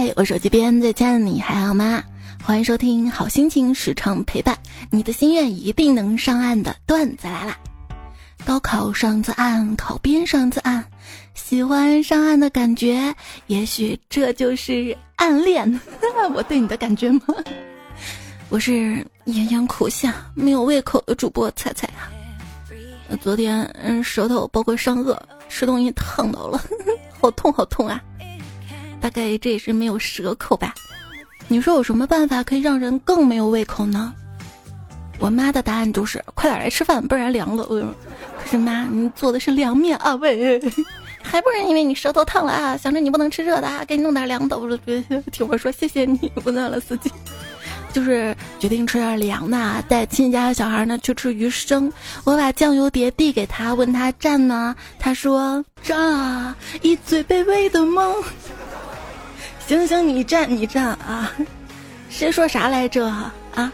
嘿，我手机边最亲爱的你还好吗？欢迎收听好心情时常陪伴你的心愿一定能上岸的段子来了。高考上次岸，考编上次岸，喜欢上岸的感觉，也许这就是暗恋。我对你的感觉吗？我是炎炎苦夏没有胃口的主播彩彩啊。昨天嗯舌头包括上颚吃东西烫到了，好痛好痛啊！大概这也是没有蛇口吧？你说有什么办法可以让人更没有胃口呢？我妈的答案就是快点来吃饭，不然凉了。可是妈，你做的是凉面啊喂，还不是因为你舌头烫了啊？想着你不能吃热的啊，给你弄点凉的。我说听我说，谢谢你，温暖了司机。就是决定吃点凉的，带亲戚家的小孩呢去吃鱼生。我把酱油碟递给他，问他蘸吗？他说蘸啊，一嘴卑微的梦。行行，你站你站啊！谁说啥来着啊？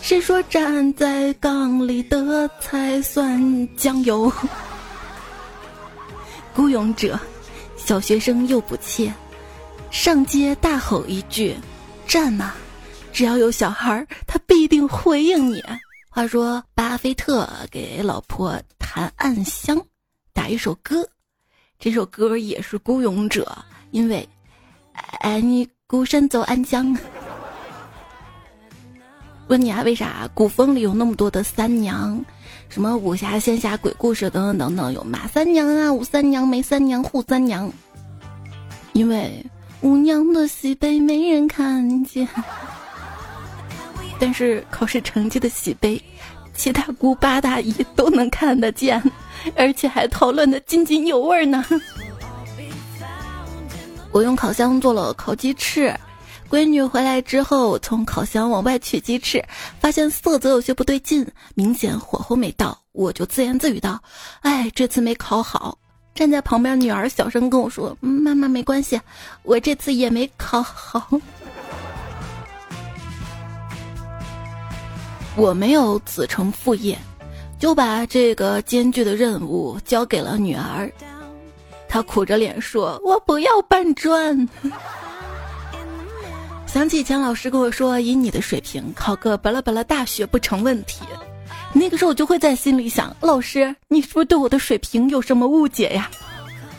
谁说站在缸里的才算酱油？孤勇者，小学生又不怯，上街大吼一句：“站呐！”只要有小孩，他必定回应你。话说，巴菲特给老婆弹暗香，打一首歌，这首歌也是孤勇者。因为，爱你孤身走暗巷。问你啊，为啥古风里有那么多的三娘？什么武侠、仙侠、鬼故事等等等等，有马三娘啊、武三娘、梅三娘、扈三娘。因为五娘的喜悲没人看见，但是考试成绩的喜悲，七大姑八大姨都能看得见，而且还讨论的津津有味呢。我用烤箱做了烤鸡翅，闺女回来之后，从烤箱往外取鸡翅，发现色泽有些不对劲，明显火候没到，我就自言自语道：“哎，这次没烤好。”站在旁边女儿小声跟我说：“妈妈没关系，我这次也没烤好。” 我没有子承父业，就把这个艰巨的任务交给了女儿。他苦着脸说：“我不要搬砖。”想起以前老师跟我说：“以你的水平，考个巴拉巴拉大学不成问题。”那个时候我就会在心里想：“老师，你是不是对我的水平有什么误解呀？”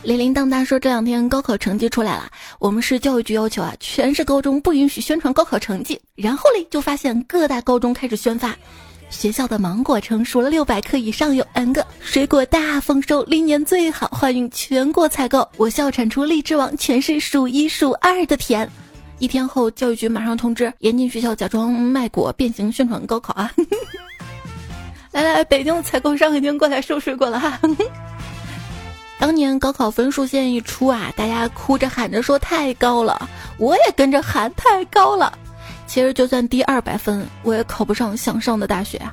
铃铃当当说：“这两天高考成绩出来了，我们市教育局要求啊，全市高中不允许宣传高考成绩。然后嘞，就发现各大高中开始宣发。”学校的芒果成熟了六百克以上有 N 个，水果大丰收，历年最好，欢迎全国采购。我校产出荔枝王，全市数一数二的甜。一天后，教育局马上通知，严禁学校假装卖果变形宣传高考啊！来来，北京的采购商已经过来收水果了哈。当年高考分数线一出啊，大家哭着喊着说太高了，我也跟着喊太高了。其实就算低二百分，我也考不上想上的大学啊！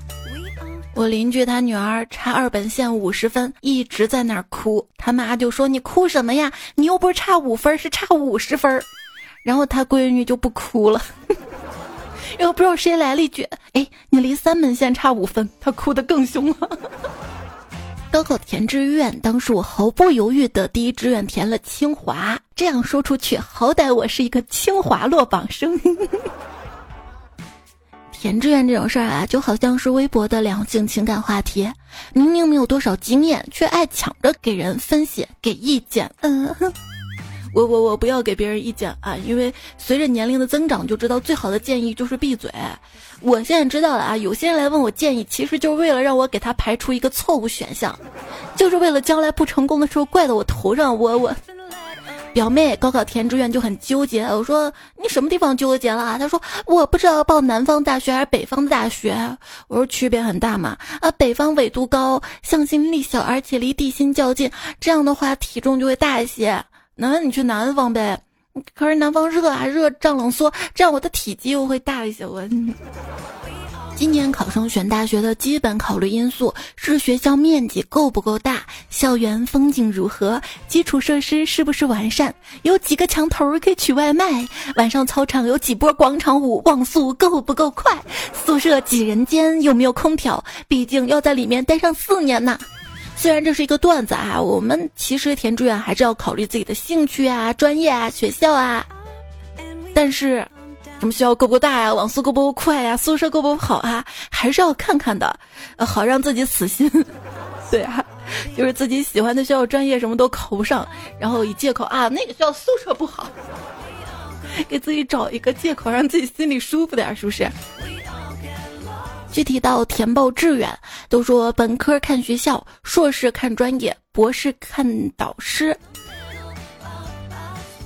我邻居他女儿差二本线五十分，一直在那儿哭。他妈就说：“你哭什么呀？你又不是差五分，是差五十分。”然后他闺女就不哭了。然后不知道谁来了一句：“哎，你离三本线差五分。”他哭得更凶了。高考填志愿，当时我毫不犹豫的第一志愿填了清华。这样说出去，好歹我是一个清华落榜生。填志愿这种事儿啊，就好像是微博的两性情感话题，明明没有多少经验，却爱抢着给人分析、给意见。嗯哼，我我我不要给别人意见啊，因为随着年龄的增长，就知道最好的建议就是闭嘴。我现在知道了啊，有些人来问我建议，其实就是为了让我给他排除一个错误选项，就是为了将来不成功的时候怪到我头上。我我。表妹高考填志愿就很纠结，我说你什么地方纠结了？她说我不知道报南方大学还是北方大学。我说区别很大嘛，啊，北方纬度高，向心力小，而且离地心较近，这样的话体重就会大一些。那你去南方呗，可是南方热啊，热胀冷缩，这样我的体积又会大一些。我。今年考生选大学的基本考虑因素是学校面积够不够大，校园风景如何，基础设施是不是完善，有几个墙头可以取外卖，晚上操场有几波广场舞，网速够不够快，宿舍几人间，有没有空调，毕竟要在里面待上四年呢。虽然这是一个段子啊，我们其实填志愿还是要考虑自己的兴趣啊、专业啊、学校啊。但是，什么学校够不够大呀？网速够不够快呀？宿舍够不够好啊？还是要看看的，好让自己死心。对啊，就是自己喜欢的学校、专业什么都考不上，然后以借口啊，那个学校宿舍不好，给自己找一个借口，让自己心里舒服点，是不是？具体到填报志愿，都说本科看学校，硕士看专业，博士看导师。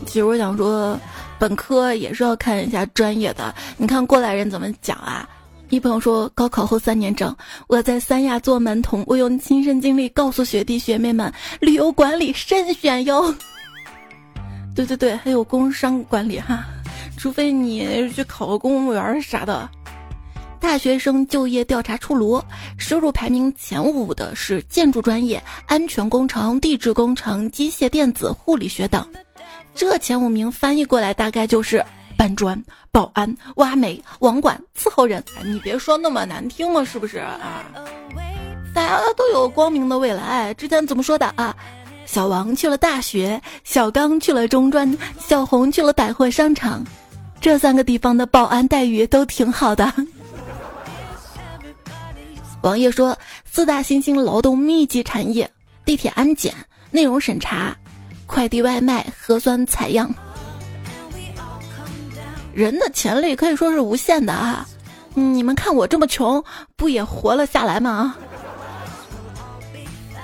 其实我想说，本科也是要看一下专业的。你看过来人怎么讲啊？一朋友说，高考后三年整，我在三亚做门童，我用亲身经历告诉学弟学妹们，旅游管理慎选哟。对对对，还有工商管理哈，除非你去考个公务员啥的。大学生就业调查出炉，收入排名前五的是建筑专业、安全工程、地质工程、机械电子、护理学等。这前五名翻译过来大概就是搬砖、保安、挖煤、网管、伺候人。你别说那么难听嘛，是不是啊？大家都有光明的未来。之前怎么说的啊？小王去了大学，小刚去了中专，小红去了百货商场。这三个地方的保安待遇都挺好的。王爷说：“四大新兴劳动密集产业，地铁安检、内容审查、快递外卖、核酸采样。人的潜力可以说是无限的啊！你们看我这么穷，不也活了下来吗？”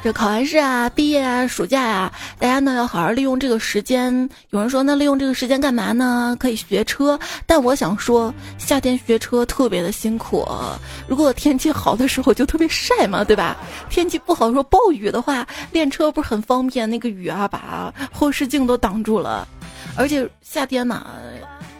这考完试啊，毕业啊，暑假呀，大家呢要好好利用这个时间。有人说，那利用这个时间干嘛呢？可以学车。但我想说，夏天学车特别的辛苦。如果天气好的时候就特别晒嘛，对吧？天气不好说暴雨的话，练车不是很方便？那个雨啊，把后视镜都挡住了。而且夏天嘛。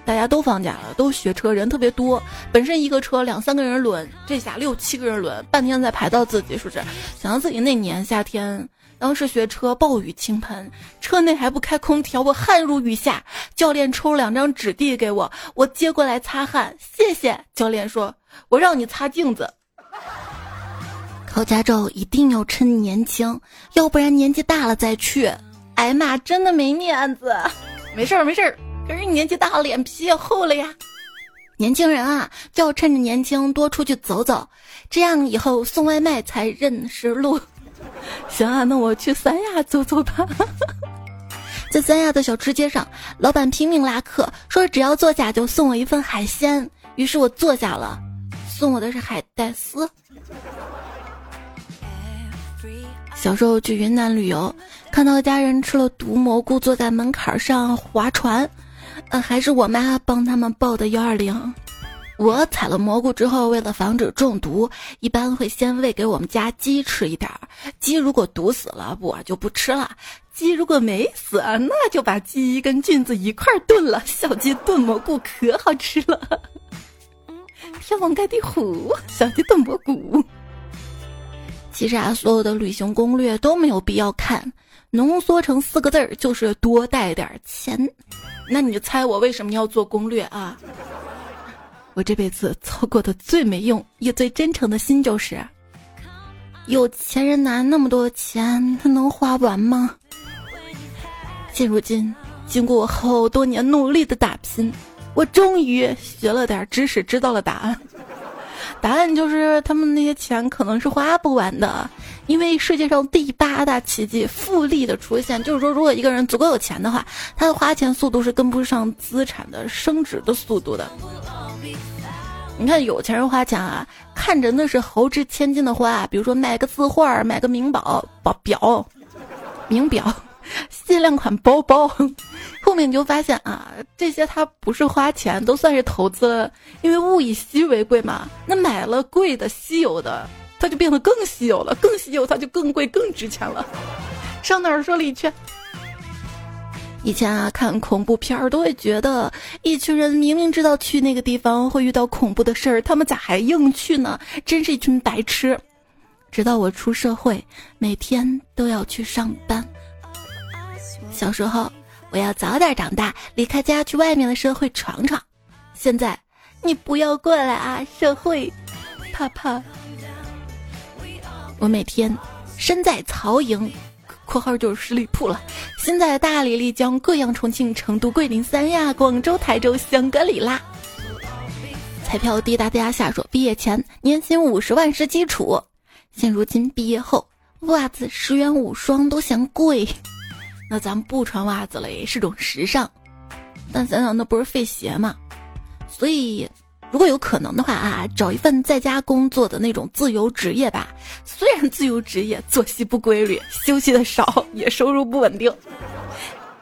大家都放假了，都学车，人特别多。本身一个车两三个人轮，这下六七个人轮，半天才排到自己，是不是？想到自己那年夏天，当时学车，暴雨倾盆，车内还不开空调，我汗如雨下。教练抽两张纸递给我，我接过来擦汗，谢谢。教练说：“我让你擦镜子。”考驾照一定要趁年轻，要不然年纪大了再去，挨骂真的没面子。没事儿，没事儿。可是年纪大了，脸皮也厚了呀。年轻人啊，就要趁着年轻多出去走走，这样以后送外卖才认识路。行啊，那我去三亚走走吧。在三亚的小吃街上，老板拼命拉客，说只要坐下就送我一份海鲜。于是我坐下了，送我的是海带丝。小时候去云南旅游，看到家人吃了毒蘑菇，坐在门槛上划船。呃，还是我妈帮他们报的幺二零。我采了蘑菇之后，为了防止中毒，一般会先喂给我们家鸡吃一点儿。鸡如果毒死了，我就不吃了。鸡如果没死，那就把鸡跟菌子一块儿炖了。小鸡炖蘑菇可好吃了。天王盖地虎，小鸡炖蘑菇。其实啊，所有的旅行攻略都没有必要看，浓缩成四个字儿就是多带点钱。那你就猜我为什么要做攻略啊？我这辈子操过的最没用也最真诚的心就是：有钱人拿那么多钱，他能花完吗？现如今，经过我好多年努力的打拼，我终于学了点知识，知道了答案。答案就是他们那些钱可能是花不完的。因为世界上第八大奇迹——复利的出现，就是说，如果一个人足够有钱的话，他的花钱速度是跟不上资产的升值的速度的。你看有钱人花钱啊，看着那是豪掷千金的花，比如说买个字画、买个名宝宝表、名表、限量款包包，后面你就发现啊，这些他不是花钱，都算是投资，因为物以稀为贵嘛。那买了贵的、稀有的。它就变得更稀有了，更稀有，它就更贵、更值钱了。上哪儿说理去？以前啊，看恐怖片儿都会觉得，一群人明明知道去那个地方会遇到恐怖的事儿，他们咋还硬去呢？真是一群白痴。直到我出社会，每天都要去上班。小时候，我要早点长大，离开家去外面的社会闯闯。现在，你不要过来啊，社会，怕怕。我每天身在曹营（括号就是十里铺了），心在大理、丽江、贵阳、重庆、成都、桂林、三亚、广州、台州、香格里拉。彩票滴答滴答下说：毕业前年薪五十万是基础，现如今毕业后袜子十元五双都嫌贵，那咱不穿袜子了也是种时尚。但想想那不是费鞋吗？所以。如果有可能的话啊，找一份在家工作的那种自由职业吧。虽然自由职业作息不规律，休息的少，也收入不稳定，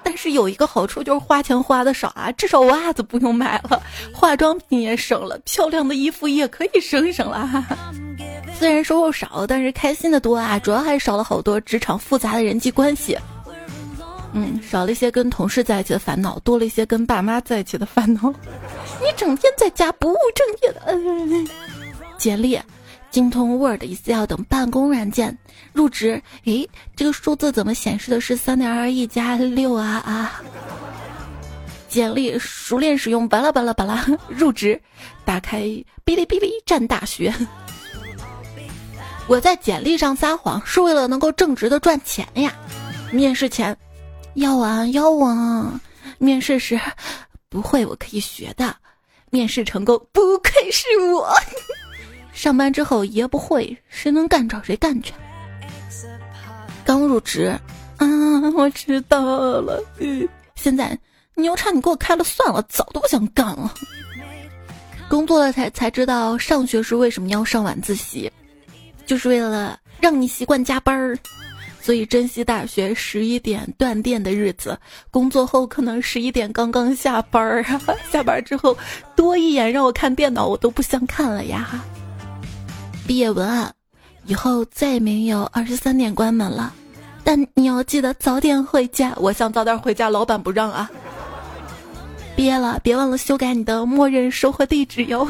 但是有一个好处就是花钱花的少啊，至少袜子不用买了，化妆品也省了，漂亮的衣服也可以省省了。虽然收入少，但是开心的多啊，主要还是少了好多职场复杂的人际关系。嗯，少了一些跟同事在一起的烦恼，多了一些跟爸妈在一起的烦恼。你整天在家不务正业的，嗯，简历，精通 Word、Excel 等办公软件，入职。诶，这个数字怎么显示的是三点二亿加六啊啊！简历，熟练使用巴拉巴拉巴拉，入职。打开哔哩哔哩站大学。我在简历上撒谎是为了能够正直的赚钱呀。面试前，要啊要啊。面试时，不会我可以学的。面试成功，不愧是我。上班之后爷不会，谁能干找谁干去。刚入职，啊，我知道了。嗯，现在牛叉，你给我开了算了，早都不想干了。工作了才才知道，上学时为什么要上晚自习，就是为了让你习惯加班儿。所以珍惜大学十一点断电的日子，工作后可能十一点刚刚下班儿啊，下班之后多一眼让我看电脑，我都不想看了呀。毕业文案，以后再也没有二十三点关门了，但你要记得早点回家。我想早点回家，老板不让啊。毕业了，别忘了修改你的默认收货地址哟。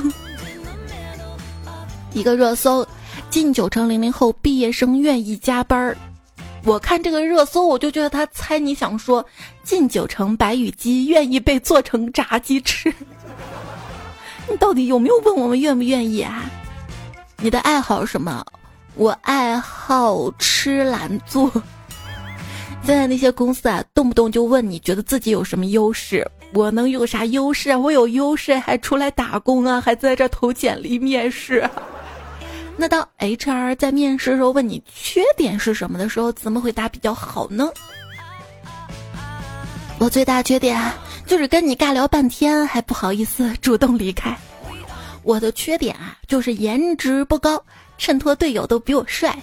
一个热搜，近九成零零后毕业生愿意加班儿。我看这个热搜，我就觉得他猜你想说，近九成白羽鸡愿意被做成炸鸡吃。你到底有没有问我们愿不愿意啊？你的爱好是什么？我爱好吃懒做。现在那些公司啊，动不动就问你觉得自己有什么优势？我能有啥优势啊？我有优势还出来打工啊？还在这投简历面试？那当 HR 在面试时候问你缺点是什么的时候，怎么回答比较好呢？我最大缺点就是跟你尬聊半天还不好意思主动离开。我的缺点啊就是颜值不高，衬托队友都比我帅。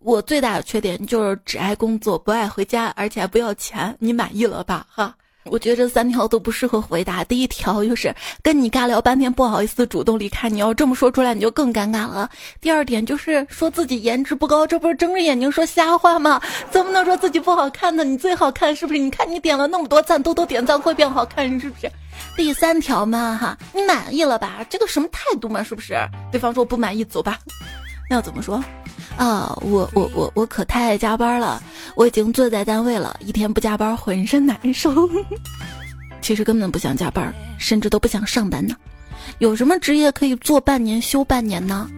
我最大的缺点就是只爱工作不爱回家，而且还不要钱。你满意了吧？哈。我觉得这三条都不适合回答。第一条就是跟你尬聊半天，不好意思主动离开。你要这么说出来，你就更尴尬了。第二点就是说自己颜值不高，这不是睁着眼睛说瞎话吗？怎么能说自己不好看呢？你最好看是不是？你看你点了那么多赞，多多点赞会变好看是不是？第三条嘛哈，你满意了吧？这个什么态度嘛？是不是？对方说不满意，走吧。那要怎么说？啊，我我我我可太爱加班了，我已经坐在单位了，一天不加班浑身难受。其实根本不想加班，甚至都不想上班呢。有什么职业可以做半年休半年呢？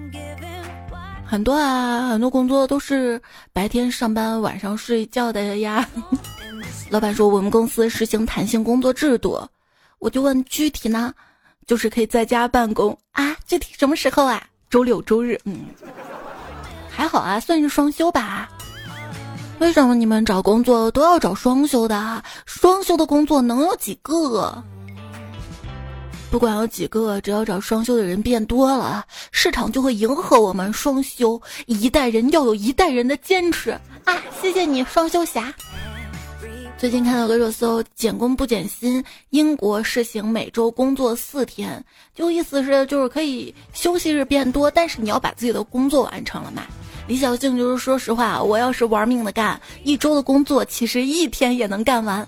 很多啊，很多工作都是白天上班，晚上睡觉的呀。老板说我们公司实行弹性工作制度，我就问具体呢，就是可以在家办公啊？具体什么时候啊？周六周日，嗯。还好啊，算是双休吧。为什么你们找工作都要找双休的？双休的工作能有几个？不管有几个，只要找双休的人变多了，市场就会迎合我们双休。一代人要有一代人的坚持啊！谢谢你，双休侠。最近看到个热搜，减工不减薪，英国试行每周工作四天，就意思是就是可以休息日变多，但是你要把自己的工作完成了嘛。李小静就是说实话，我要是玩命的干，一周的工作其实一天也能干完，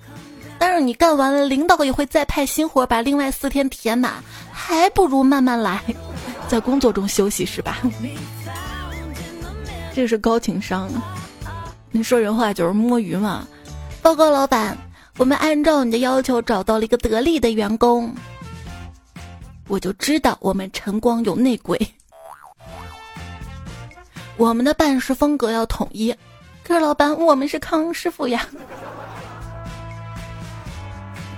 但是你干完了，领导也会再派新活把另外四天填满，还不如慢慢来，在工作中休息是吧？这是高情商，你说人话就是摸鱼嘛。报告老板，我们按照你的要求找到了一个得力的员工，我就知道我们晨光有内鬼。我们的办事风格要统一。可是老板，我们是康师傅呀。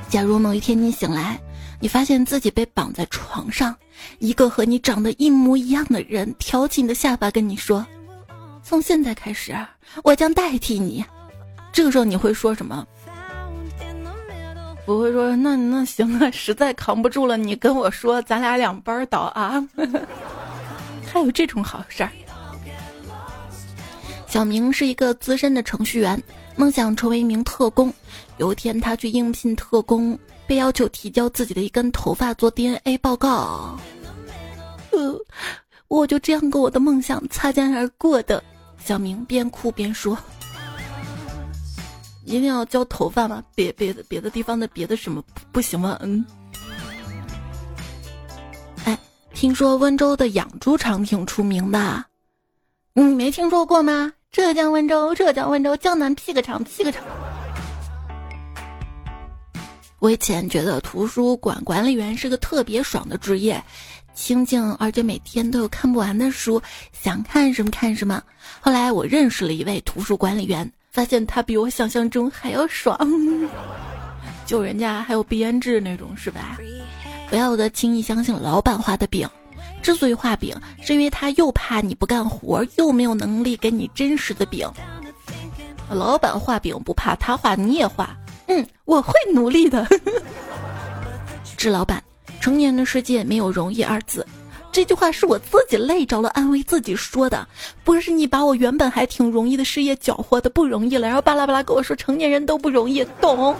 假如某一天你醒来，你发现自己被绑在床上，一个和你长得一模一样的人挑起你的下巴，跟你说：“从现在开始，我将代替你。”这个时候你会说什么？不会说那那行啊，实在扛不住了，你跟我说，咱俩两班倒啊。还有这种好事儿。小明是一个资深的程序员，梦想成为一名特工。有一天，他去应聘特工，被要求提交自己的一根头发做 DNA 报告。呃，我就这样跟我的梦想擦肩而过的。小明边哭边说。一定要交头发吗？别别的别的地方的别的什么不行吗？嗯。哎，听说温州的养猪场挺出名的，你没听说过吗？浙江温州，浙江温州，江南屁个厂，屁个厂。我以前觉得图书馆管理员是个特别爽的职业，清静，而且每天都有看不完的书，想看什么看什么。后来我认识了一位图书管理员。发现他比我想象中还要爽，就人家还有编制那种是吧？不要的轻易相信老板画的饼，之所以画饼，是因为他又怕你不干活，又没有能力给你真实的饼。老板画饼不怕他画，你也画，嗯，我会努力的。致老板，成年的世界没有容易二字。这句话是我自己累着了，安慰自己说的，不是你把我原本还挺容易的事业搅和的不容易了，然后巴拉巴拉跟我说成年人都不容易，懂？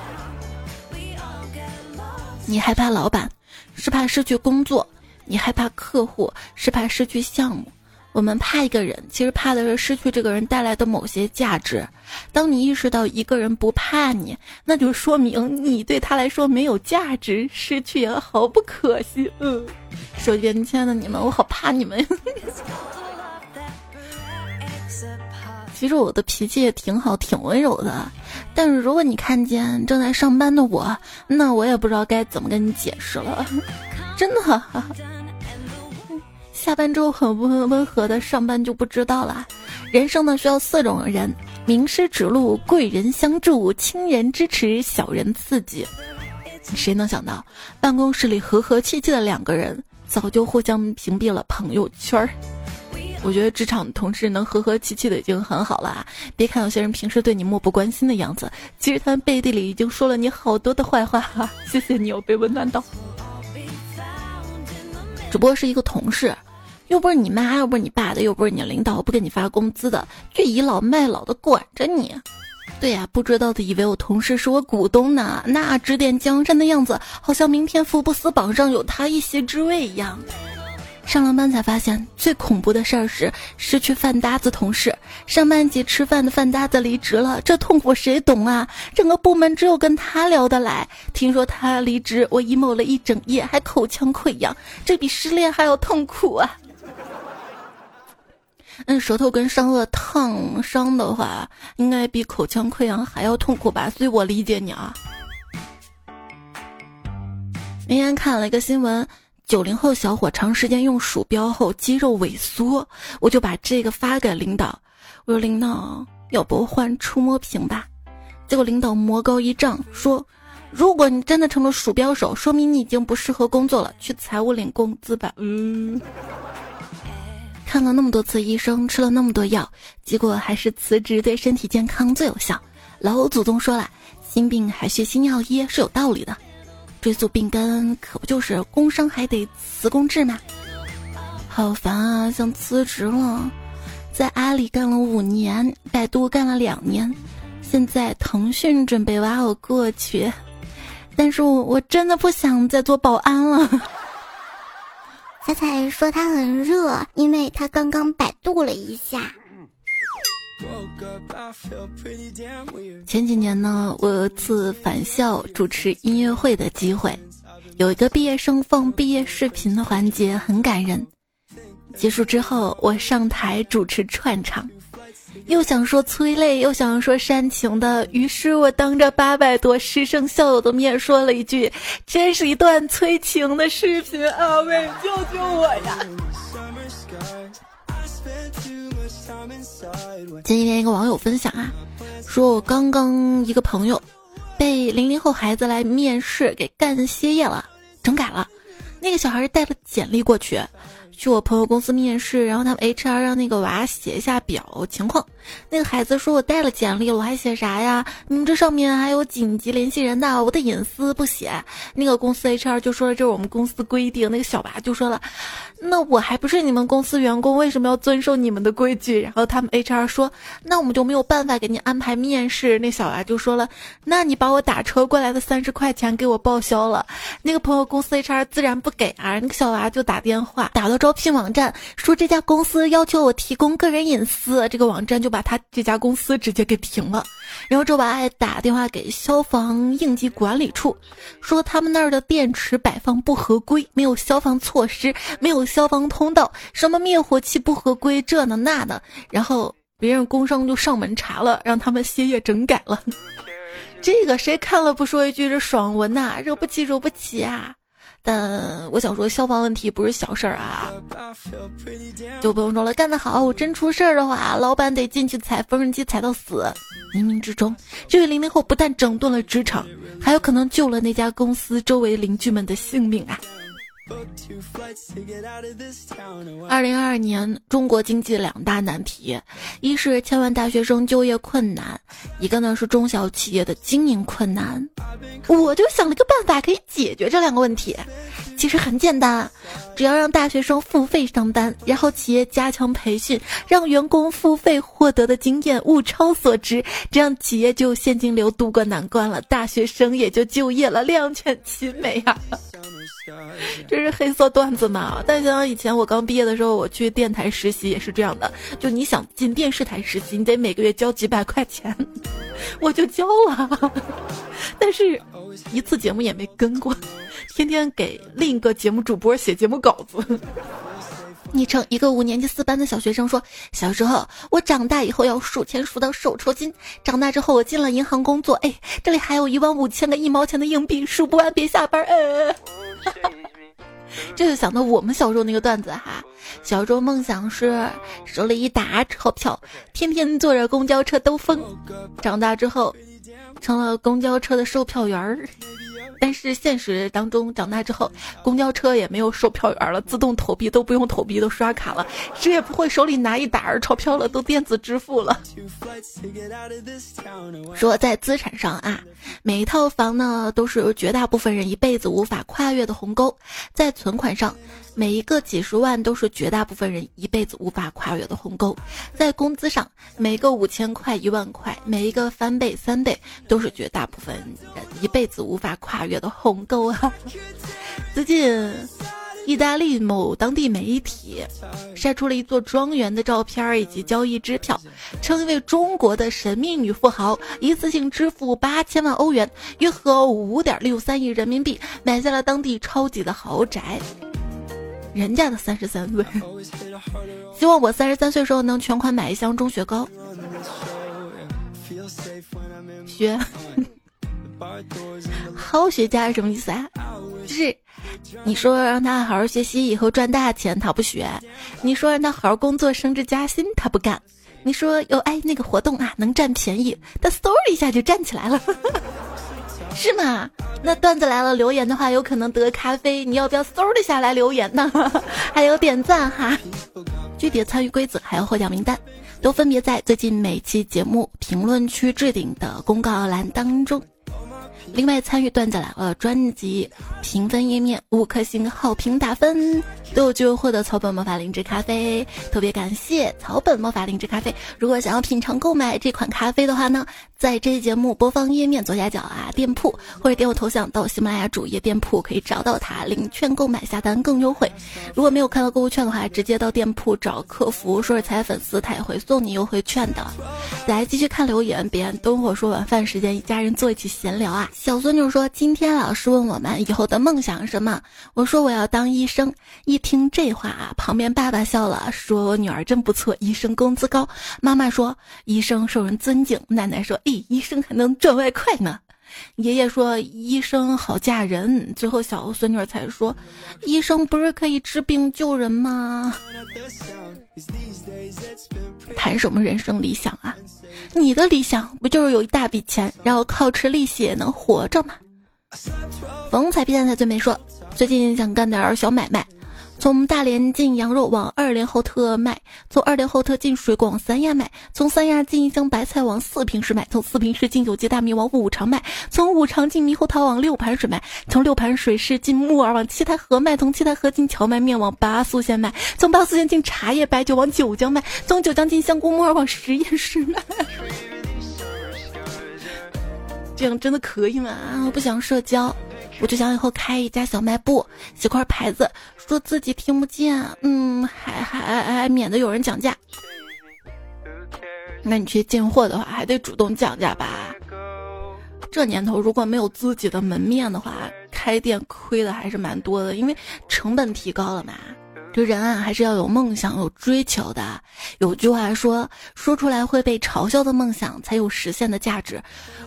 你害怕老板，是怕失去工作；你害怕客户，是怕失去项目。我们怕一个人，其实怕的是失去这个人带来的某些价值。当你意识到一个人不怕你，那就说明你对他来说没有价值，失去也毫不可惜。嗯，手机亲爱的你们，我好怕你们。其实我的脾气也挺好，挺温柔的。但是如果你看见正在上班的我，那我也不知道该怎么跟你解释了。真的。下班之后很温温和的上班就不知道了。人生呢需要四种人：名师指路、贵人相助、亲人支持、小人刺激。谁能想到，办公室里和和气气的两个人，早就互相屏蔽了朋友圈儿。我觉得职场同事能和和气气的已经很好了啊。别看有些人平时对你漠不关心的样子，其实他们背地里已经说了你好多的坏话。谢谢你，我被温暖到。只不过是一个同事。又不是你妈，又不是你爸的，又不是你领导不给你发工资的，却倚老卖老的管着你。对呀，不知道的以为我同事是我股东呢，那指点江山的样子，好像明天福布斯榜上有他一席之位一样。上了班才发现，最恐怖的事儿是失去饭搭子同事。上班级吃饭的饭搭子离职了，这痛苦谁懂啊？整个部门只有跟他聊得来。听说他离职，我 emo 了一整夜，还口腔溃疡，这比失恋还要痛苦啊！那舌头跟上颚烫伤的话，应该比口腔溃疡还要痛苦吧？所以我理解你啊。那天看了一个新闻，九零后小伙长时间用鼠标后肌肉萎缩，我就把这个发给领导，我说领导，要不换触摸屏吧？结果领导魔高一丈说，如果你真的成了鼠标手，说明你已经不适合工作了，去财务领工资吧。嗯。看了那么多次医生，吃了那么多药，结果还是辞职对身体健康最有效。老祖宗说了，心病还需心药医是有道理的。追溯病根，可不就是工伤还得辞工治吗？好烦啊，想辞职了。在阿里干了五年，百度干了两年，现在腾讯准备挖我过去，但是我我真的不想再做保安了。彩彩说他很热，因为他刚刚百度了一下。前几年呢，我有一次返校主持音乐会的机会，有一个毕业生放毕业视频的环节很感人。结束之后，我上台主持串场。又想说催泪，又想说煽情的，于是我当着八百多师生校友的面说了一句：“真是一段催情的视频啊！喂，救救我呀！”前几天一个网友分享啊，说我刚刚一个朋友被零零后孩子来面试给干歇业了，整改了，那个小孩带了简历过去。去我朋友公司面试，然后他们 HR 让那个娃写一下表情况。那个孩子说：“我带了简历，我还写啥呀？你们这上面还有紧急联系人的，我的隐私不写。”那个公司 HR 就说了：“这是我们公司规定。”那个小娃就说了：“那我还不是你们公司员工，为什么要遵守你们的规矩？”然后他们 HR 说：“那我们就没有办法给你安排面试。”那小娃就说了：“那你把我打车过来的三十块钱给我报销了。”那个朋友公司 HR 自然不给啊，那个小娃就打电话打到招聘网站，说这家公司要求我提供个人隐私，这个网站就把他这家公司直接给停了。然后这娃还打电话给消防应急管理处，说他们那儿的电池摆放不合规，没有消防措施，没有消防通道，什么灭火器不合规，这呢那的。然后别人工商就上门查了，让他们歇业整改了。这个谁看了不说一句这爽文呐？惹不起，惹不起啊！但我想说，消防问题不是小事儿啊，就不用说了。干得好，真出事儿的话，老板得进去踩缝纫机踩到死。冥冥之中，这位零零后不但整顿了职场，还有可能救了那家公司周围邻居们的性命啊！二零二二年，中国经济两大难题，一是千万大学生就业困难，一个呢是中小企业的经营困难。我就想了个办法可以解决这两个问题，其实很简单，只要让大学生付费上班，然后企业加强培训，让员工付费获得的经验物超所值，这样企业就现金流渡过难关了，大学生也就就业了，两全其美呀。这是黑色段子嘛？但想想以前我刚毕业的时候，我去电台实习也是这样的。就你想进电视台实习，你得每个月交几百块钱，我就交了。但是一次节目也没跟过，天天给另一个节目主播写节目稿子。昵称一个五年级四班的小学生说：“小时候我长大以后要数钱数到手抽筋，长大之后我进了银行工作，哎，这里还有一万五千个一毛钱的硬币，数不完别下班。”呃。这就想到我们小时候那个段子哈，小时候梦想是手里一沓钞票，天天坐着公交车兜风，长大之后成了公交车的售票员儿。但是现实当中，长大之后，公交车也没有售票员了，自动投币都不用投币，都刷卡了，谁也不会手里拿一沓儿钞票了，都电子支付了。说在资产上啊，每一套房呢都是绝大部分人一辈子无法跨越的鸿沟；在存款上。每一个几十万都是绝大部分人一辈子无法跨越的鸿沟，在工资上，每个五千块、一万块，每一个翻倍、三倍，都是绝大部分人一辈子无法跨越月的鸿沟啊！最近，意大利某当地媒体晒出了一座庄园的照片以及交易支票，称一位中国的神秘女富豪一次性支付八千万欧元，约合五点六三亿人民币，买下了当地超级的豪宅。人家的三十三岁，希望我三十三岁时候能全款买一箱钟雪糕。学，好学家是什么意思啊？就是你说让他好好学习，以后赚大钱，他不学；你说让他好好工作，升职加薪，他不干；你说有哎那个活动啊，能占便宜，他嗖一下就站起来了。是吗？那段子来了，留言的话有可能得咖啡，你要不要嗖的下来留言呢？还有点赞哈。具体参与规则还有获奖名单，都分别在最近每期节目评论区置顶的公告栏当中。另外，参与段子来了专辑评分页面五颗星好评打分，都有机会获得草本魔法灵芝咖啡。特别感谢草本魔法灵芝咖啡。如果想要品尝购买这款咖啡的话呢，在这期节目播放页面左下角啊，店铺或者点我头像到喜马拉雅主页店铺可以找到它，领券购买下单更优惠。如果没有看到购物券的话，直接到店铺找客服说是彩粉丝，他也会送你优惠券的。来继续看留言，别人等会说晚饭时间一家人坐一起闲聊啊。小孙女说：“今天老师问我们以后的梦想什么？我说我要当医生。一听这话啊，旁边爸爸笑了，说我女儿真不错，医生工资高。妈妈说医生受人尊敬。奶奶说，咦，医生还能赚外快呢。爷爷说医生好嫁人，最后小孙女才说，医生不是可以治病救人吗？谈什么人生理想啊？你的理想不就是有一大笔钱，然后靠吃利息也能活着吗？风采偏才最美说，最近想干点小买卖。从大连进羊肉往二连浩特卖，从二连浩特进水果往三亚卖，从三亚进一箱白菜往四平市卖，从四平市进有机大米往五常卖，从五常进猕猴桃往六盘水卖，从六盘水市进木耳往七台河卖，从七台河进荞麦面往八宿县卖，从八宿县进茶叶白酒往九江卖，从九江进香菇木耳往实验室卖。这样真的可以吗？我不想社交。我就想以后开一家小卖部，写块牌子，说自己听不见，嗯，还还还免得有人讲价。那你去进货的话，还得主动降价吧？这年头如果没有自己的门面的话，开店亏的还是蛮多的，因为成本提高了嘛。这人啊，还是要有梦想、有追求的。有句话说：“说出来会被嘲笑的梦想，才有实现的价值。”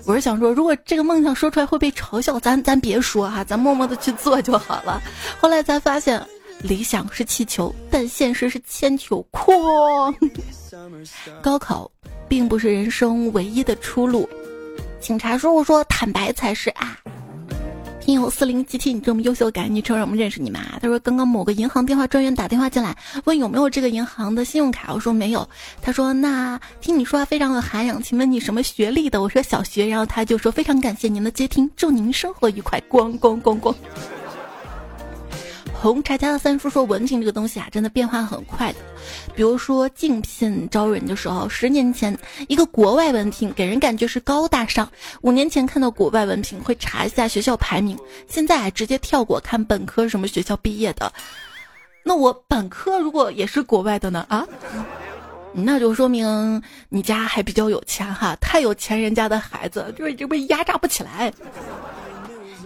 我是想说，如果这个梦想说出来会被嘲笑，咱咱别说哈，咱默默的去做就好了。后来才发现，理想是气球，但现实是铅球。哐！高考并不是人生唯一的出路。警察叔叔说：“坦白才是爱。”听友四零七七，你这么优秀，赶紧昵称让我们认识你嘛？他说刚刚某个银行电话专员打电话进来，问有没有这个银行的信用卡，我说没有。他说那听你说话非常有涵养，请问你什么学历的？我说小学。然后他就说非常感谢您的接听，祝您生活愉快。咣咣咣咣。红茶家的三叔说：“文凭这个东西啊，真的变化很快的。比如说竞聘招人的时候，十年前一个国外文凭给人感觉是高大上；五年前看到国外文凭会查一下学校排名，现在直接跳过看本科什么学校毕业的。那我本科如果也是国外的呢？啊，那就说明你家还比较有钱哈，太有钱人家的孩子就已经被压榨不起来。”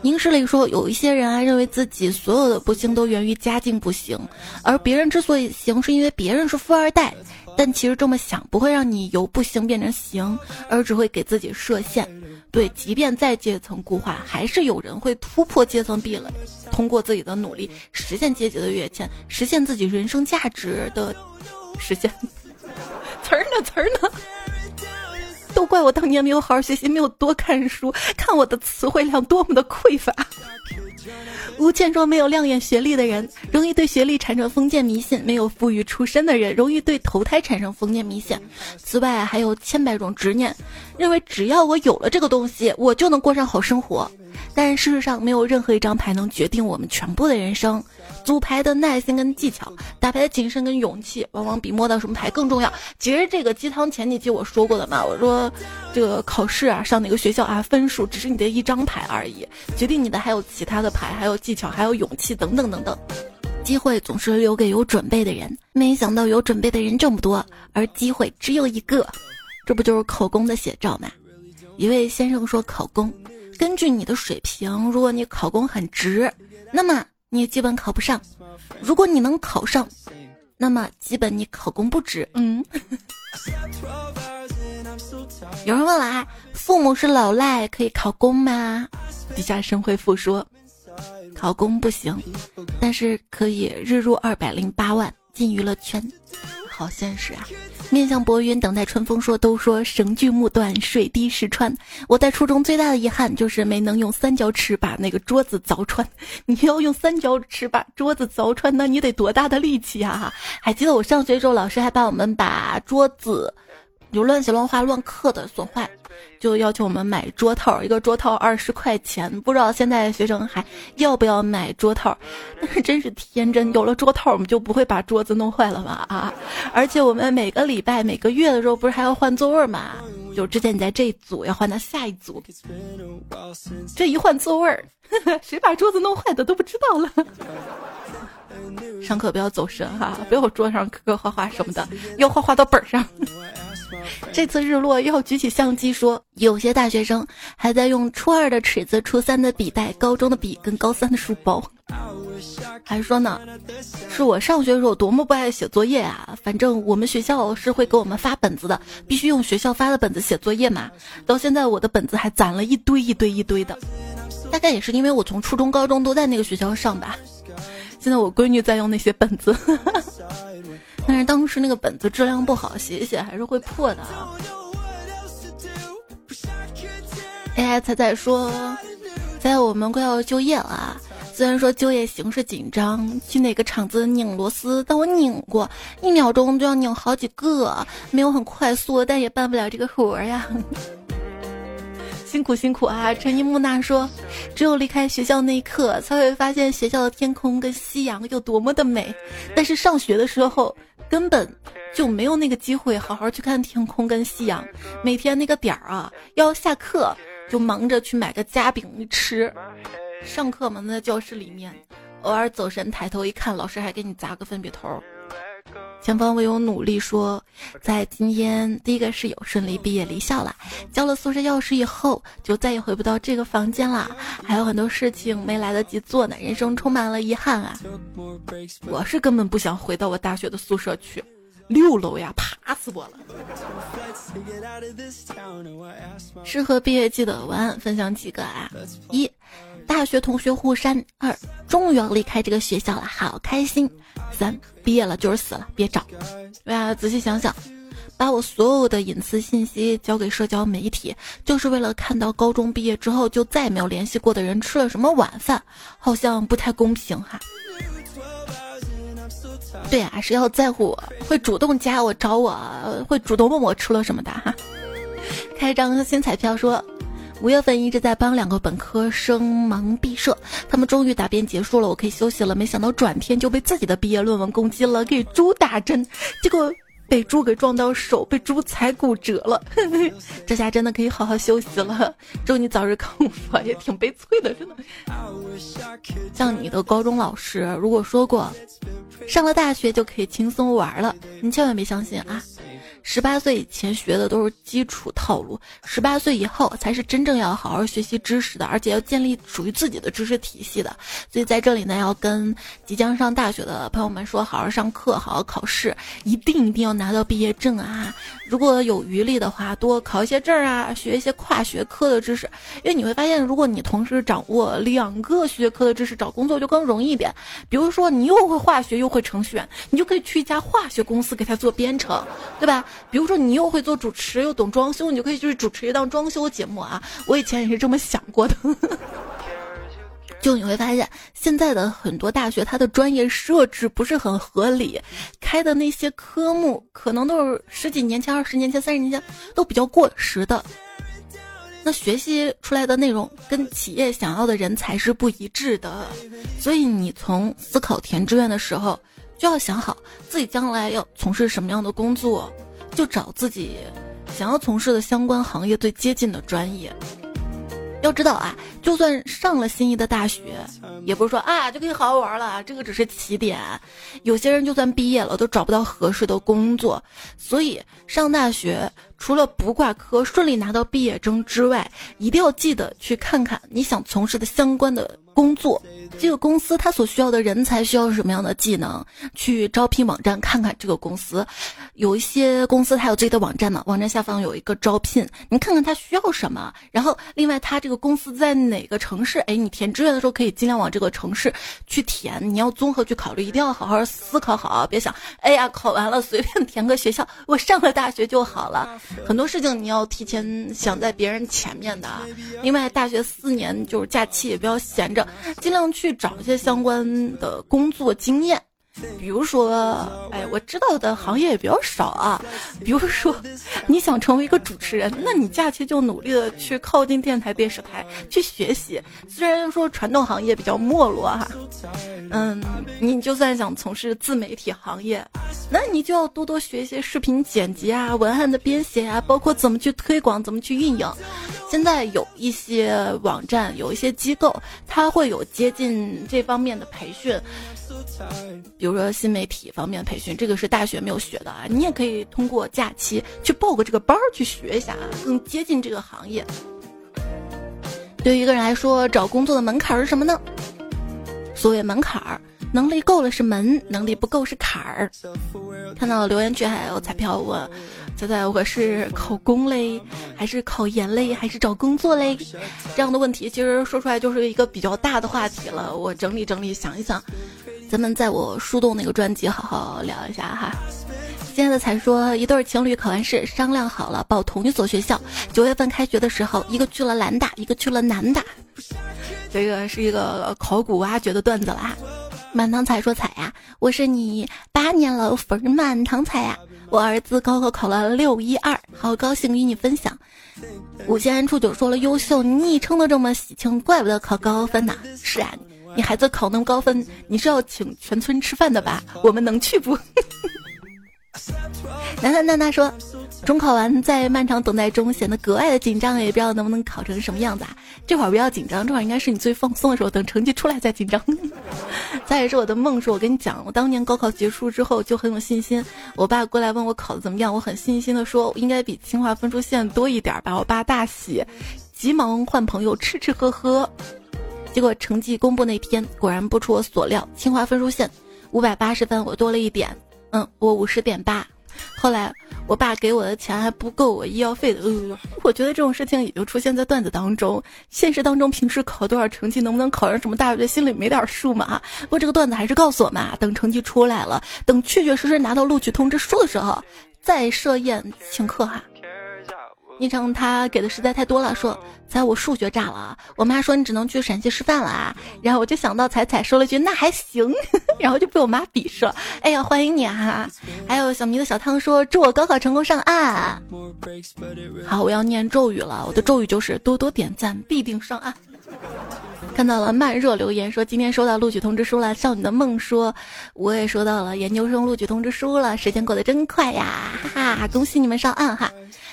凝视里说，有一些人啊，认为自己所有的不幸都源于家境不行，而别人之所以行，是因为别人是富二代。但其实这么想，不会让你由不行变成行，而只会给自己设限。对，即便再阶层固化，还是有人会突破阶层壁垒，通过自己的努力实现阶级的跃迁，实现自己人生价值的 实现。词儿呢？词儿呢？都怪我当年没有好好学习，没有多看书，看我的词汇量多么的匮乏。吴倩说：“没有亮眼学历的人，容易对学历产生封建迷信；没有富裕出身的人，容易对投胎产生封建迷信。此外，还有千百种执念，认为只要我有了这个东西，我就能过上好生活。但事实上，没有任何一张牌能决定我们全部的人生。”组牌的耐心跟技巧，打牌的谨慎跟勇气，往往比摸到什么牌更重要。其实这个鸡汤前几期我说过的嘛，我说这个考试啊，上哪个学校啊，分数只是你的一张牌而已，决定你的还有其他的牌，还有技巧，还有勇气等等等等。机会总是留给有准备的人，没想到有准备的人这么多，而机会只有一个，这不就是考公的写照吗？一位先生说，考公根据你的水平，如果你考公很直，那么。你基本考不上，如果你能考上，那么基本你考公不止。嗯，有人问了啊，父母是老赖可以考公吗？底下神回复说，考公不行，但是可以日入二百零八万进娱乐圈。好现实啊！面向薄云，等待春风。说都说绳锯木断，水滴石穿。我在初中最大的遗憾就是没能用三角尺把那个桌子凿穿。你要用三角尺把桌子凿穿，那你得多大的力气啊！还记得我上学时候，老师还把我们把桌子。就乱写乱画乱刻的损坏，就要求我们买桌套，一个桌套二十块钱。不知道现在学生还要不要买桌套？但是真是天真，有了桌套，我们就不会把桌子弄坏了吧？啊！而且我们每个礼拜、每个月的时候，不是还要换座位吗？就之前你在这一组，要换到下一组，这一换座位，谁把桌子弄坏的都不知道了。上课不要走神哈，不要桌上刻刻画画什么的，要画画到本上。这次日落要举起相机说，有些大学生还在用初二的尺子、初三的笔袋、高中的笔跟高三的书包。还说呢，是我上学的时候多么不爱写作业啊！反正我们学校是会给我们发本子的，必须用学校发的本子写作业嘛。到现在我的本子还攒了一堆一堆一堆的，大概也是因为我从初中、高中都在那个学校上吧。现在我闺女在用那些本子，但是当时那个本子质量不好，写一写还是会破的。AI 彩彩说，在我们快要就业了。虽然说就业形势紧张，去哪个厂子拧螺丝，但我拧过，一秒钟就要拧好几个，没有很快速，但也办不了这个活呀。辛苦辛苦啊！陈一木娜说，只有离开学校那一刻，才会发现学校的天空跟夕阳有多么的美。但是上学的时候，根本就没有那个机会好好去看天空跟夕阳。每天那个点儿啊，要下课就忙着去买个夹饼吃。上课嘛，在教室里面，偶尔走神抬头一看，老师还给你砸个粉笔头。前方唯有努力说，在今天第一个室友顺利毕业离校了，交了宿舍钥匙以后，就再也回不到这个房间了，还有很多事情没来得及做呢，人生充满了遗憾啊！我是根本不想回到我大学的宿舍去。六楼呀，爬死我了！适合毕业季的文案分享几个啊？一，大学同学互删；二，终于要离开这个学校了，好开心；三，毕业了就是死了，别找。对啊，仔细想想，把我所有的隐私信息交给社交媒体，就是为了看到高中毕业之后就再也没有联系过的人吃了什么晚饭，好像不太公平哈。对啊，谁要在乎我，会主动加我找我，会主动问我吃了什么的哈。开张新彩票说，五月份一直在帮两个本科生忙毕设，他们终于答辩结束了，我可以休息了。没想到转天就被自己的毕业论文攻击了，给猪打针，结果被猪给撞到手，被猪踩骨折了。这下真的可以好好休息了，祝你早日康复，也挺悲催的，真的。像你的高中老师如果说过。上了大学就可以轻松玩了，你千万别相信啊！十八岁以前学的都是基础套路，十八岁以后才是真正要好好学习知识的，而且要建立属于自己的知识体系的。所以在这里呢，要跟即将上大学的朋友们说：好好上课，好好考试，一定一定要拿到毕业证啊！如果有余力的话，多考一些证啊，学一些跨学科的知识，因为你会发现，如果你同时掌握两个学科的知识，找工作就更容易一点。比如说，你又会化学又会程序员，你就可以去一家化学公司给他做编程，对吧？比如说你又会做主持又懂装修，你就可以去主持一档装修节目啊！我以前也是这么想过的。就你会发现，现在的很多大学它的专业设置不是很合理，开的那些科目可能都是十几年前、二十年前、三十年前都比较过时的。那学习出来的内容跟企业想要的人才是不一致的，所以你从思考填志愿的时候就要想好自己将来要从事什么样的工作。就找自己想要从事的相关行业最接近的专业。要知道啊，就算上了心仪的大学，也不是说啊就可以好好玩了。这个只是起点。有些人就算毕业了，都找不到合适的工作。所以上大学除了不挂科、顺利拿到毕业证之外，一定要记得去看看你想从事的相关的工作。这个公司它所需要的人才需要什么样的技能？去招聘网站看看这个公司，有一些公司它有自己的网站嘛，网站下方有一个招聘，你看看它需要什么。然后另外它这个公司在哪个城市？哎，你填志愿的时候可以尽量往这个城市去填。你要综合去考虑，一定要好好思考好，别想哎呀考完了随便填个学校，我上了大学就好了。很多事情你要提前想在别人前面的。另外大学四年就是假期也不要闲着，尽量去。找一些相关的工作经验。比如说，哎，我知道的行业也比较少啊。比如说，你想成为一个主持人，那你假期就努力的去靠近电台、电视台去学习。虽然说传统行业比较没落哈，嗯，你就算想从事自媒体行业，那你就要多多学一些视频剪辑啊、文案的编写啊，包括怎么去推广、怎么去运营。现在有一些网站、有一些机构，它会有接近这方面的培训。比如说新媒体方面的培训，这个是大学没有学的啊，你也可以通过假期去报个这个班儿去学一下啊，更接近这个行业。对于一个人来说，找工作的门槛是什么呢？所谓门槛儿，能力够了是门，能力不够是坎儿。看到留言区还有彩票问，猜猜我是考公嘞，还是考研嘞，还是找工作嘞？这样的问题其实说出来就是一个比较大的话题了。我整理整理，想一想，咱们在我树洞那个专辑好好聊一下哈。现在的才说，一对情侣考完试商量好了报同一所学校。九月份开学的时候，一个去了兰大，一个去了南大。这个是一个考古挖掘的段子啦。满堂彩说彩呀，我是你八年了粉满堂彩呀。我儿子高考考了六一二，好高兴与你分享。五仙初九说了优秀，昵称都这么喜庆，怪不得考高分呢。是啊，你孩子考那么高分，你是要请全村吃饭的吧？我们能去不？楠楠娜娜说，中考完在漫长等待中显得格外的紧张，也不知道能不能考成什么样子啊。这会儿不要紧张，这会儿应该是你最放松的时候，等成绩出来再紧张。再也是我的梦，是我跟你讲，我当年高考结束之后就很有信心。我爸过来问我考的怎么样，我很信心的说应该比清华分数线多一点吧。我爸大喜，急忙换朋友吃吃喝喝。结果成绩公布那天，果然不出我所料，清华分数线五百八十分，我多了一点。嗯，我五十点八，后来我爸给我的钱还不够我医药费的。呃，我觉得这种事情也就出现在段子当中，现实当中平时考多少成绩，能不能考上什么大学，心里没点数嘛？不过这个段子还是告诉我们，等成绩出来了，等确确实实拿到录取通知书的时候，再设宴请客哈。昵称他给的实在太多了，说猜我数学炸了，我妈说你只能去陕西师范了啊，然后我就想到彩彩说了句那还行，然后就被我妈鄙视了。哎呀，欢迎你啊！还有小迷的小汤说祝我高考成功上岸。好，我要念咒语了，我的咒语就是多多点赞必定上岸。看到了慢热留言说今天收到录取通知书了，少女的梦说我也收到了研究生录取通知书了，时间过得真快呀，哈哈，恭喜你们上岸哈。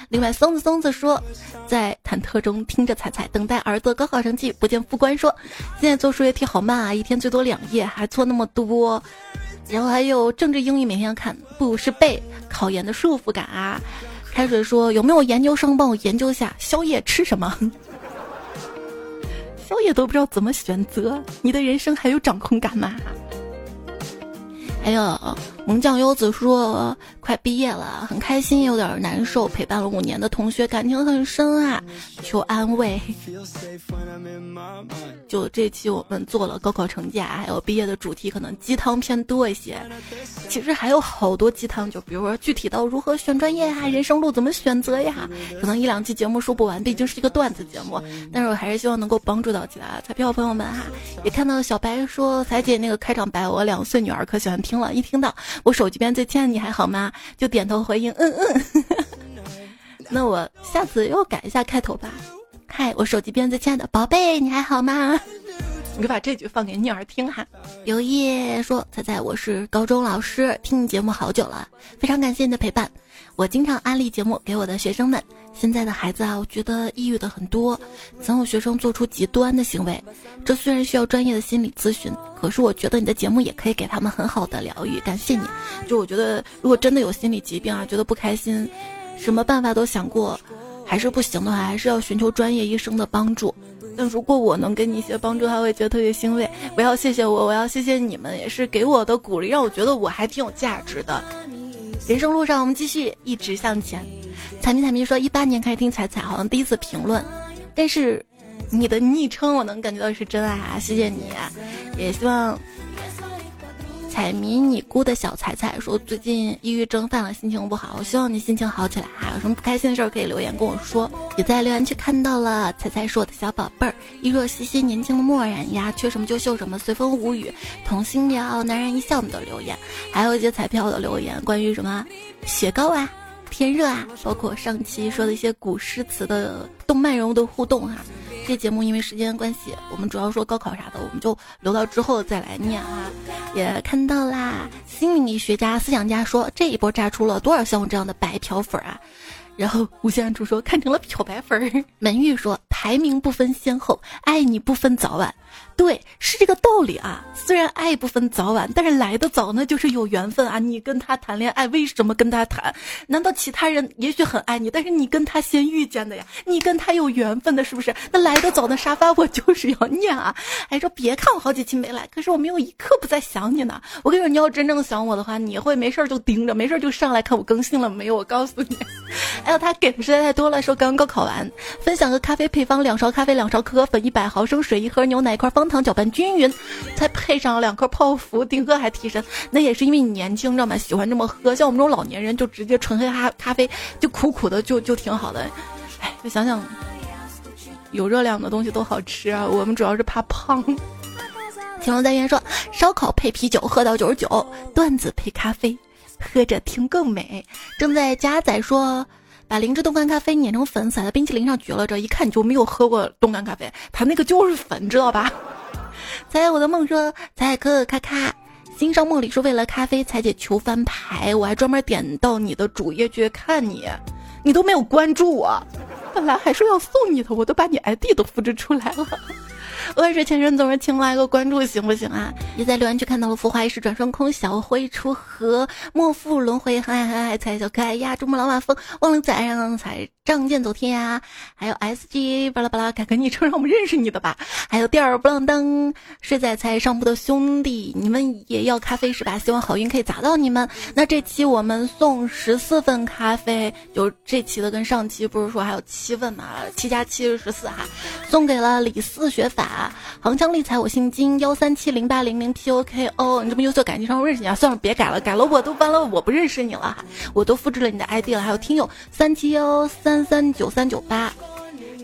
另外，松子松子说，在忐忑中听着彩彩，等待儿子高考成绩。不见副官说，现在做数学题好慢啊，一天最多两页，还错那么多。然后还有政治英语每天要看，不是背，考研的束缚感啊。开水说，有没有研究生帮我研究下宵夜吃什么？我也都不知道怎么选择，你的人生还有掌控感吗？还有萌酱优子说快毕业了，很开心，有点难受。陪伴了五年的同学，感情很深啊，求安慰。就这期我们做了高考成绩啊，还有毕业的主题，可能鸡汤偏多一些。其实还有好多鸡汤，就比如说具体到如何选专业呀，人生路怎么选择呀，可能一两期节目说不完，毕竟是一个段子节目。但是我还是希望能够帮助到其他彩票朋友们哈。也看到小白说彩姐那个开场白，我两岁女儿可喜欢听。听了一听到我手机边最亲爱的你还好吗？就点头回应，嗯嗯。那我下次又改一下开头吧。嗨，我手机边最亲爱的宝贝，你还好吗？你就把这句放给女儿听哈。刘烨说：“猜猜我是高中老师，听你节目好久了，非常感谢你的陪伴。我经常安利节目给我的学生们。现在的孩子啊，我觉得抑郁的很多，总有学生做出极端的行为。这虽然需要专业的心理咨询，可是我觉得你的节目也可以给他们很好的疗愈。感谢你。就我觉得，如果真的有心理疾病啊，觉得不开心，什么办法都想过，还是不行的话，还是要寻求专业医生的帮助。”但如果我能给你一些帮助，他会觉得特别欣慰。不要谢谢我，我要谢谢你们，也是给我的鼓励，让我觉得我还挺有价值的。人生路上，我们继续一直向前。彩迷彩迷说，一八年开始听彩彩，好像第一次评论，但是你的昵称我能感觉到是真爱啊！谢谢你，也希望。彩迷你姑的小彩彩说：“最近抑郁症犯了，心情不好。我希望你心情好起来。还有什么不开心的事儿可以留言跟我说。”也在留言区看到了彩彩是我的小宝贝儿，一若兮兮年轻的漠然呀，缺什么就秀什么，随风无语，童心聊，男人一笑的留言，还有一些彩票的留言，关于什么雪糕啊、天热啊，包括上期说的一些古诗词的动漫人物的互动哈。这节目因为时间关系，我们主要说高考啥的，我们就留到之后再来念啊。也看到啦，心理学家、思想家说这一波炸出了多少像我这样的白嫖粉啊？然后无限暗处说看成了漂白粉儿。门玉说排名不分先后，爱你不分早晚。对，是这个道理啊。虽然爱不分早晚，但是来的早那就是有缘分啊。你跟他谈恋爱，为什么跟他谈？难道其他人也许很爱你，但是你跟他先遇见的呀？你跟他有缘分的，是不是？那来的早的沙发我就是要念啊。哎，说别看我好几期没来，可是我没有一刻不在想你呢。我跟你说，你要真正想我的话，你会没事就盯着，没事就上来看我更新了没有。我告诉你，哎呦，他给的实在太多了。说刚刚考完，分享个咖啡配方：两勺咖啡，两勺可可粉，一百毫升水，一盒牛奶，块方糖，搅拌均匀，再配上两颗泡芙，顶喝还提神。那也是因为你年轻，知道吗？喜欢这么喝。像我们这种老年人，就直接纯黑咖咖啡，就苦苦的，就就挺好的。哎，就想想，有热量的东西都好吃啊。我们主要是怕胖。乾隆在言说：烧烤配啤酒，喝到九十九；段子配咖啡，喝着听更美。正在加载说。把灵芝冻干咖啡碾成粉，撒在冰淇淋上，绝了！这一看你就没有喝过冻干咖啡，它那个就是粉，知道吧？猜我的梦说，猜可可咔咔，心上梦里说为了咖啡才解求翻牌，我还专门点到你的主页去看你，你都没有关注我，本来还说要送你的，我都把你 ID 都复制出来了。万事千人总是情来个关注行不行啊？也在留言区看到了浮华一世转瞬空，小灰出河，莫负轮回，很爱很爱彩小可爱呀，珠穆朗玛峰，忘了载上彩，仗剑走天涯，还有 S G 巴拉巴拉，改个昵称让我们认识你的吧。还有第二不浪灯睡在菜上铺的兄弟，你们也要咖啡是吧？希望好运可以砸到你们。那这期我们送十四份咖啡，就这期的跟上期不是说还有七份嘛？七加七是十四哈，送给了李四学法。横枪立财，我姓金，幺三七零八零零 P O K O，你这么优秀，感情上我认识你啊？算了，别改了，改了我都完了，我不认识你了，我都复制了你的 ID 了。还有听友三七幺三三三九三九八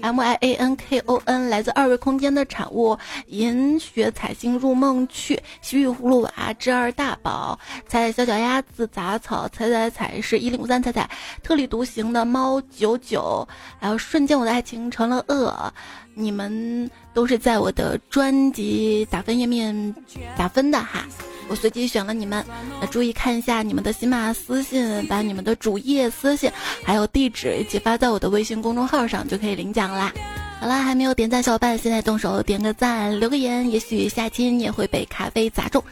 ，M I A N K O N，来自二维空间的产物，银雪彩星入梦去，西域葫芦娃之二大宝，彩彩小脚丫子杂草，彩彩彩是一零五三彩彩，特立独行的猫九九，还有瞬间我的爱情成了恶。你们都是在我的专辑打分页面打分的哈，我随机选了你们，那注意看一下你们的喜马私信，把你们的主页私信还有地址一起发在我的微信公众号上，就可以领奖啦。好啦，还没有点赞小伙伴，现在动手点个赞，留个言，也许下期你也会被咖啡砸中。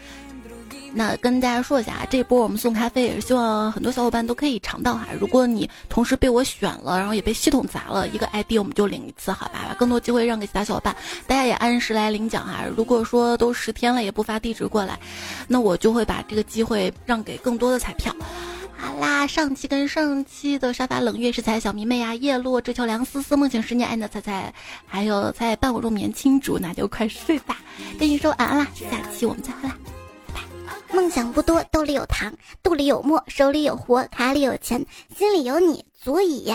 那跟大家说一下啊，这波我们送咖啡也是希望很多小伙伴都可以尝到哈。如果你同时被我选了，然后也被系统砸了一个 ID，我们就领一次，好吧？把更多机会让给其他小伙伴，大家也按时来领奖哈。如果说都十天了也不发地址过来，那我就会把这个机会让给更多的彩票。好啦，上期跟上期的沙发冷月是彩小迷妹啊，叶落追求梁思思梦醒十年爱的彩彩，还有在伴我入眠青竹，那就快睡吧，跟你说晚安啦，下期我们再会啦。梦想不多，兜里有糖，肚里有墨，手里有活，卡里有钱，心里有你足矣。